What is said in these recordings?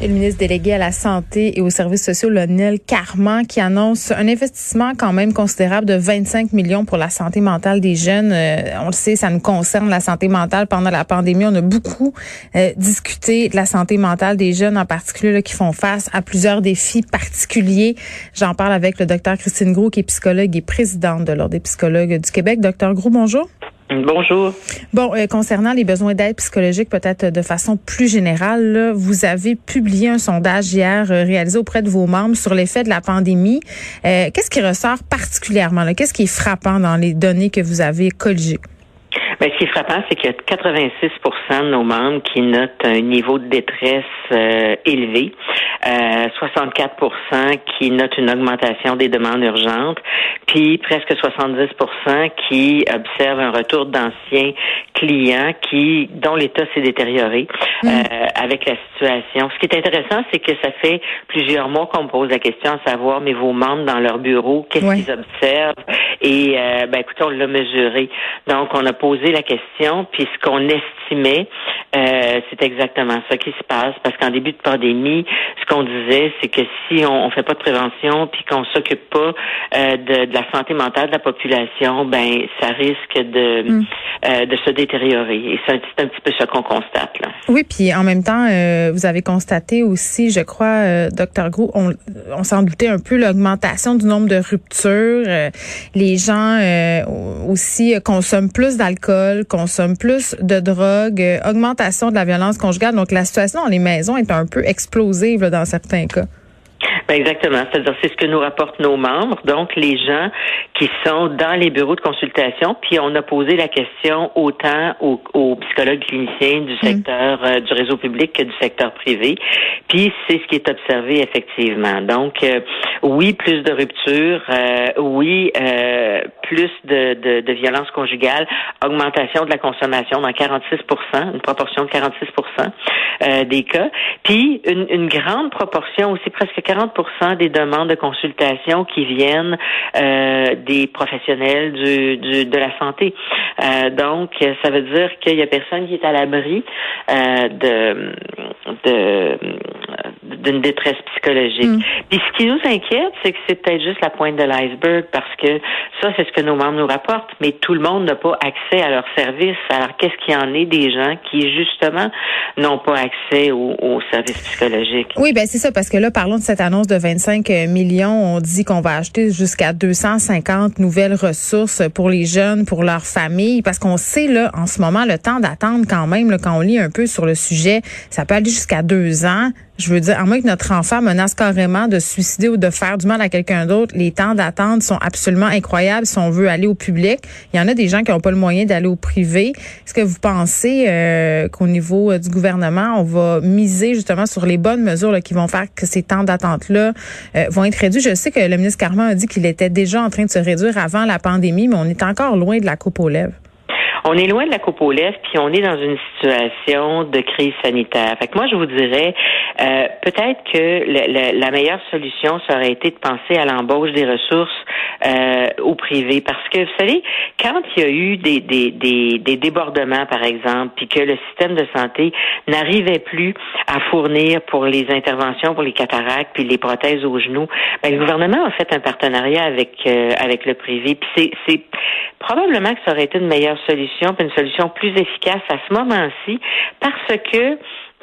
Et le ministre délégué à la Santé et aux services sociaux, Lionel Carman, qui annonce un investissement quand même considérable de 25 millions pour la santé mentale des jeunes. Euh, on le sait, ça nous concerne, la santé mentale. Pendant la pandémie, on a beaucoup euh, discuté de la santé mentale des jeunes, en particulier là, qui font face à plusieurs défis particuliers. J'en parle avec le docteur Christine Gros, qui est psychologue et présidente de l'Ordre des psychologues du Québec. Docteur Gros, bonjour. Bonjour. Bon, euh, concernant les besoins d'aide psychologique, peut-être de façon plus générale, vous avez publié un sondage hier euh, réalisé auprès de vos membres sur l'effet de la pandémie. Euh, qu'est-ce qui ressort particulièrement? Qu'est-ce qui est frappant dans les données que vous avez colligées? Ben, ce qui est frappant, c'est qu'il y a 86% de nos membres qui notent un niveau de détresse élevé, euh, 64% qui notent une augmentation des demandes urgentes, puis presque 70% qui observent un retour d'anciens clients qui dont l'état s'est détérioré mm. euh, avec la situation. Ce qui est intéressant, c'est que ça fait plusieurs mois qu'on me pose la question à savoir, mais vos membres dans leur bureau, qu'est-ce qu'ils observent? Et euh, ben écoutez, on l'a mesuré. Donc, on a posé la question, puis ce qu'on estimait, euh, c'est exactement ça qui se passe, parce qu'en début de pandémie, ce qu'on disait, c'est que si on, on fait pas de prévention, puis qu'on s'occupe pas euh, de, de, la santé mentale de la population, ben ça risque de mm. euh, de se détériorer. Et c'est un, petit peu ça qu'on constate là. Oui, puis en même temps, euh, vous avez constaté aussi, je crois, docteur Gros, on, on s'en doutait un peu l'augmentation du nombre de ruptures. les gens aussi consomment plus d'alcool, consomment plus de drogue, augmentation de la violence conjugale. Donc la situation dans les maisons est un peu explosive dans certains cas. Ben exactement. C'est-à-dire, c'est ce que nous rapportent nos membres, donc les gens qui sont dans les bureaux de consultation. Puis on a posé la question autant aux, psychologues cliniciens du mm. secteur euh, du réseau public que du secteur privé. Puis c'est ce qui est observé effectivement. Donc euh, oui, plus de ruptures, euh, oui, plus de, de, de violence conjugale, augmentation de la consommation dans 46% une proportion de 46 des cas. Puis une, une grande proportion aussi, presque 40 des demandes de consultation qui viennent euh, des professionnels du, du, de la santé. Euh, donc, ça veut dire qu'il y a personne qui est à l'abri euh, de, de d'une détresse psychologique. Mm. Puis ce qui nous inquiète, c'est que c'est peut-être juste la pointe de l'iceberg parce que ça, c'est ce que nos membres nous rapportent, mais tout le monde n'a pas accès à leurs services. Alors, qu'est-ce qu'il y en est des gens qui, justement, n'ont pas accès aux, aux services psychologiques? Oui, ben c'est ça, parce que là, parlons de cette annonce de 25 millions. On dit qu'on va acheter jusqu'à 250 nouvelles ressources pour les jeunes, pour leurs familles, parce qu'on sait, là, en ce moment, le temps d'attendre quand même, là, quand on lit un peu sur le sujet, ça peut aller jusqu'à deux ans. Je veux dire, à moins que notre enfant menace carrément de se suicider ou de faire du mal à quelqu'un d'autre, les temps d'attente sont absolument incroyables si on veut aller au public. Il y en a des gens qui n'ont pas le moyen d'aller au privé. Est-ce que vous pensez euh, qu'au niveau euh, du gouvernement, on va miser justement sur les bonnes mesures qui vont faire que ces temps d'attente-là euh, vont être réduits? Je sais que le ministre Carman a dit qu'il était déjà en train de se réduire avant la pandémie, mais on est encore loin de la coupe aux lèvres. On est loin de la coupe aux lèvres, puis on est dans une de crise sanitaire. Fait que moi, je vous dirais, euh, peut-être que la meilleure solution, ça aurait été de penser à l'embauche des ressources euh, au privé. Parce que, vous savez, quand il y a eu des, des, des, des débordements, par exemple, puis que le système de santé n'arrivait plus à fournir pour les interventions, pour les cataractes, puis les prothèses aux genoux, ben, le gouvernement a fait un partenariat avec, euh, avec le privé. Puis c'est probablement que ça aurait été une meilleure solution, puis une solution plus efficace à ce parce que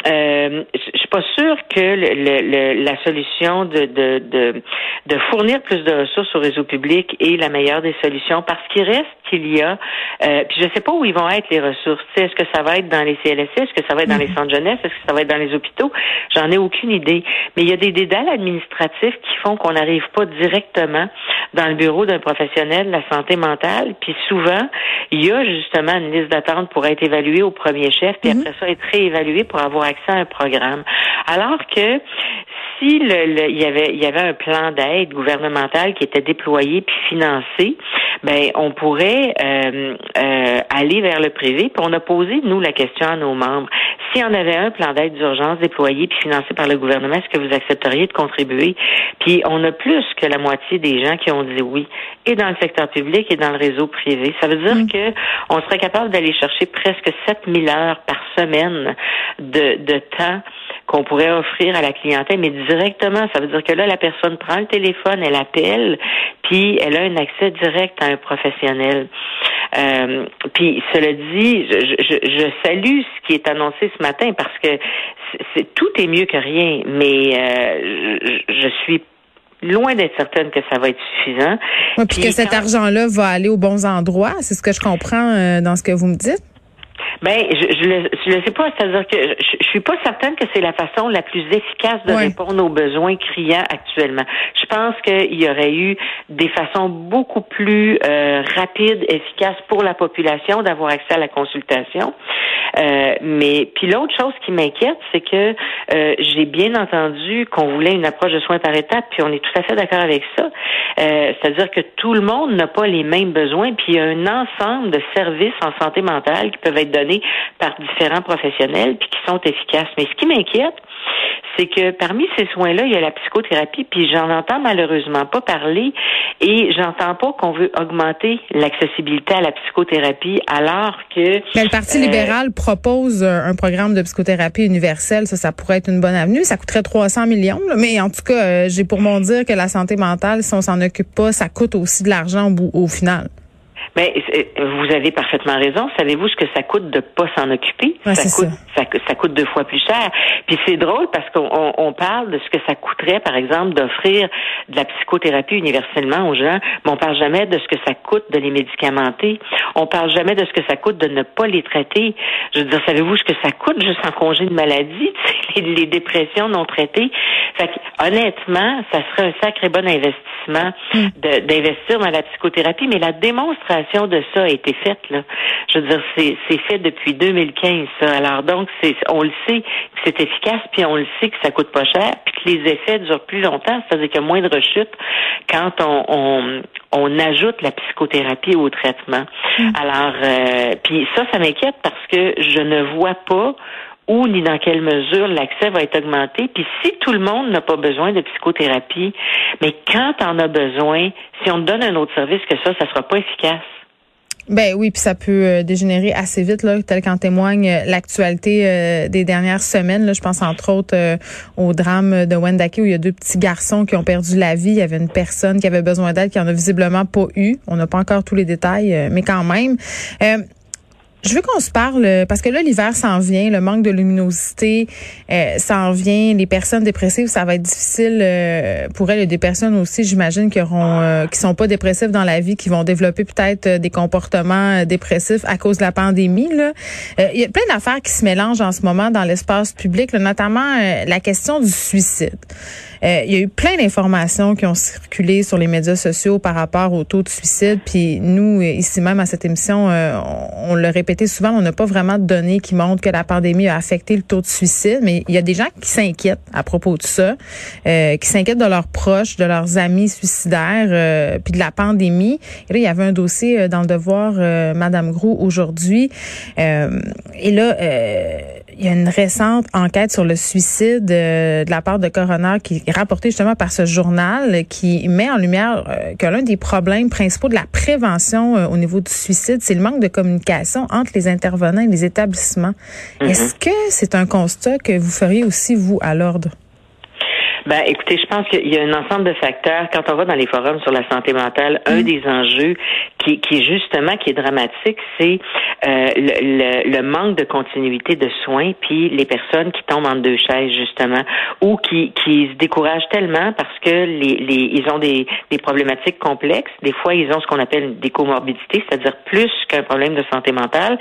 euh, je suis pas sûre que le, la solution de, de, de, de, fournir plus de ressources au réseau public est la meilleure des solutions parce qu'il reste qu'il y a, euh, puis je sais pas où ils vont être les ressources. Est-ce que ça va être dans les CLSC, est-ce que ça va être dans les mhm. centres jeunesse, est-ce que ça va être dans les hôpitaux? J'en ai aucune idée. Mais il y a des dédales administratifs qui font qu'on n'arrive pas directement dans le bureau d'un professionnel de la santé mentale. Puis souvent, il y a justement une liste d'attente pour être évalué au premier chef, puis mhm. après ça être réévalué pour avoir accès à un programme. Alors que si le, il y avait il y avait un plan d'aide gouvernemental qui était déployé puis financé, ben on pourrait euh, euh, aller vers le privé. Puis on a posé nous la question à nos membres. Si on avait un plan d'aide d'urgence déployé puis financé par le gouvernement, est-ce que vous accepteriez de contribuer? Puis on a plus que la moitié des gens qui ont dit oui, et dans le secteur public et dans le réseau privé. Ça veut dire mm. que on serait capable d'aller chercher presque 7000 heures par semaine de, de temps qu'on pourrait offrir à la clientèle, mais directement. Ça veut dire que là, la personne prend le téléphone, elle appelle, puis elle a un accès direct à un professionnel. Euh, puis, cela dit, je, je, je, salue ce qui est annoncé ce matin parce que c'est, tout est mieux que rien, mais euh, je, je suis loin d'être certaine que ça va être suffisant. puis, que cet argent-là va aller aux bons endroits, c'est ce que je comprends euh, dans ce que vous me dites. Ben, je, je, le, je le sais pas. C'est-à-dire que je, je suis pas certaine que c'est la façon la plus efficace de répondre aux besoins criants actuellement. Je pense qu'il y aurait eu des façons beaucoup plus euh, rapides, efficaces pour la population d'avoir accès à la consultation. Euh, mais puis l'autre chose qui m'inquiète, c'est que euh, j'ai bien entendu qu'on voulait une approche de soins par étapes, puis on est tout à fait d'accord avec ça. Euh, c'est-à-dire que tout le monde n'a pas les mêmes besoins, puis il y a un ensemble de services en santé mentale qui peuvent être donnés par différents professionnels, puis qui sont efficaces. Mais ce qui m'inquiète, c'est que parmi ces soins-là, il y a la psychothérapie, puis j'en entends malheureusement pas parler, et j'entends pas qu'on veut augmenter l'accessibilité à la psychothérapie, alors que... Mais le Parti libéral propose un programme de psychothérapie universelle, ça, ça pourrait être une bonne avenue. Ça coûterait 300 millions, mais en tout cas, euh, j'ai pour mon dire que la santé mentale, si on s'en occupe pas, ça coûte aussi de l'argent au, au final. Mais vous avez parfaitement raison. Savez-vous ce que ça coûte de pas s'en occuper? Ça coûte ça, ça, coûte deux fois plus cher. Puis c'est drôle parce qu'on on parle de ce que ça coûterait, par exemple, d'offrir de la psychothérapie universellement aux gens, mais on parle jamais de ce que ça coûte de les médicamenter. On parle jamais de ce que ça coûte de ne pas les traiter. Je veux dire, savez-vous ce que ça coûte juste en congé de maladie, les, les dépressions non traitées? Fait que, honnêtement, ça serait un sacré bon investissement hmm. d'investir dans la psychothérapie, mais la démonstration de ça a été faite. Là. Je veux dire, c'est, fait depuis 2015. Ça. Alors donc, c'est, on le sait que c'est efficace, puis on le sait que ça coûte pas cher, puis que les effets durent plus longtemps, c'est-à-dire qu'il y a moins de rechutes quand on, on, ajoute la psychothérapie au traitement. Mm. Alors, euh, puis ça, ça m'inquiète parce que je ne vois pas où ni dans quelle mesure l'accès va être augmenté. Puis si tout le monde n'a pas besoin de psychothérapie, mais quand on a besoin, si on donne un autre service que ça, ça sera pas efficace. Ben oui, puis ça peut euh, dégénérer assez vite, là, tel qu'en témoigne euh, l'actualité euh, des dernières semaines. Là, je pense entre autres au drame de Wendake où il y a deux petits garçons qui ont perdu la vie. Il y avait une personne qui avait besoin d'aide qui en a visiblement pas eu. On n'a pas encore tous les détails, mais quand même. Je veux qu'on se parle parce que là l'hiver s'en vient, le manque de luminosité euh, s'en vient, les personnes dépressives, ça va être difficile euh, pour elles, et des personnes aussi, j'imagine qui auront euh, qui sont pas dépressives dans la vie, qui vont développer peut-être euh, des comportements dépressifs à cause de la pandémie là. Il y a plein d'affaires qui se mélangent en ce moment dans l'espace public, notamment la question du suicide. Il y a eu plein d'informations qui ont circulé sur les médias sociaux par rapport au taux de suicide, puis nous ici même à cette émission, on, on le répète souvent, on n'a pas vraiment de données qui montrent que la pandémie a affecté le taux de suicide, mais il y a des gens qui s'inquiètent à propos de ça, euh, qui s'inquiètent de leurs proches, de leurs amis suicidaires, euh, puis de la pandémie. Et là, il y avait un dossier euh, dans le devoir, Madame Gros, aujourd'hui. et là, il y a une récente enquête sur le suicide de la part de coroner qui est rapportée justement par ce journal qui met en lumière que l'un des problèmes principaux de la prévention au niveau du suicide, c'est le manque de communication entre les intervenants et les établissements. Mm-hmm. Est-ce que c'est un constat que vous feriez aussi, vous, à l'ordre? Ben, écoutez, je pense qu'il y a un ensemble de facteurs. Quand on va dans les forums sur la santé mentale, un mm-hmm. des enjeux qui, qui justement qui est dramatique, c'est euh, le, le, manque de continuité de soins, puis les personnes qui tombent en deux chaises justement, ou qui, qui se découragent tellement parce que les, les ils ont des, des problématiques complexes. Des fois, ils ont ce qu'on appelle des comorbidités, c'est-à-dire plus qu'un problème de santé mentale.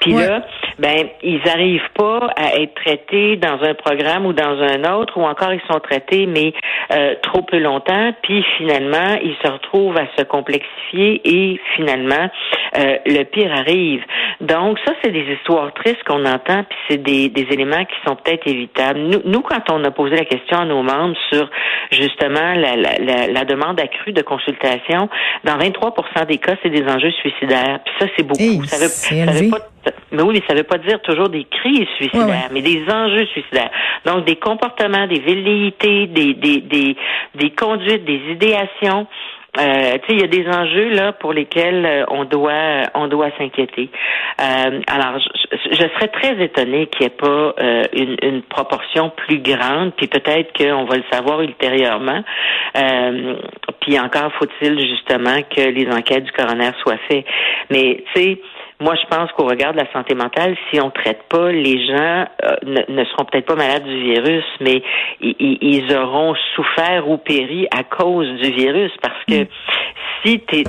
Puis là, ben ils n'arrivent pas à être traités dans un programme ou dans un autre, ou encore ils sont traités mais euh, trop peu longtemps, puis finalement ils se retrouvent à se complexifier et finalement, euh, le pire arrive. Donc, ça, c'est des histoires tristes qu'on entend, puis c'est des, des éléments qui sont peut-être évitables. Nous, nous, quand on a posé la question à nos membres sur justement la, la, la, demande accrue de consultation, dans 23% des cas, c'est des enjeux suicidaires. Puis ça, c'est beaucoup. ça veut, ça veut pas, mais oui, mais ça veut pas dire toujours des crises suicidaires, mais des enjeux suicidaires. Donc, des comportements, des velléités, des, des, des, des conduites, des idéations euh, il y a des enjeux là pour lesquels euh, on doit on doit s'inquiéter. Euh, alors, je, serais très étonnée qu'il n'y ait pas euh, une, une, proportion plus grande, puis peut-être qu'on va le savoir ultérieurement. puis encore faut-il justement que les enquêtes du coroner soient faites. Mais tu sais moi, je pense qu'au regard de la santé mentale, si on traite pas, les gens euh, ne, seront peut-être pas malades du virus, mais ils, auront souffert ou péri à cause du virus. Parce que mm. si tu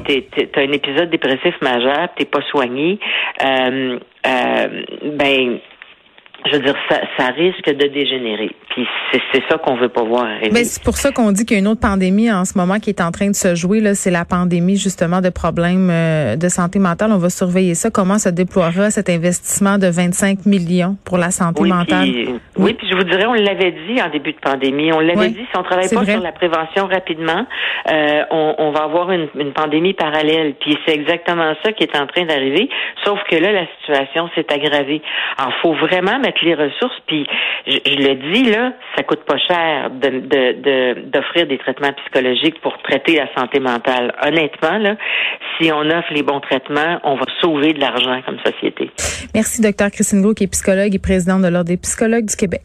as un épisode dépressif majeur, t'es pas soigné, euh, euh, ben je veux dire, ça, ça risque de dégénérer. Puis c'est ça qu'on veut pas voir arriver. Mais c'est pour ça qu'on dit qu'il y a une autre pandémie en ce moment qui est en train de se jouer. Là, c'est la pandémie justement de problèmes euh, de santé mentale. On va surveiller ça. Comment se déploiera cet investissement de 25 millions pour la santé mentale? Oui, puis je vous dirais, on l'avait dit en début de pandémie. On l'avait dit. Si on travaille pas sur la prévention rapidement, euh, on, on, va avoir une, une pandémie parallèle. Puis c'est exactement ça qui est en train d'arriver. Sauf que là, la situation s'est aggravée. Alors, faut vraiment les ressources. Puis je, le dis là, ça coûte pas cher d'offrir des traitements psychologiques pour traiter la santé mentale. Honnêtement là, si on offre les bons traitements, on va sauver de l'argent comme société. Merci, docteur Christine Gros, qui est psychologue et présidente de l'Ordre des psychologues du Québec.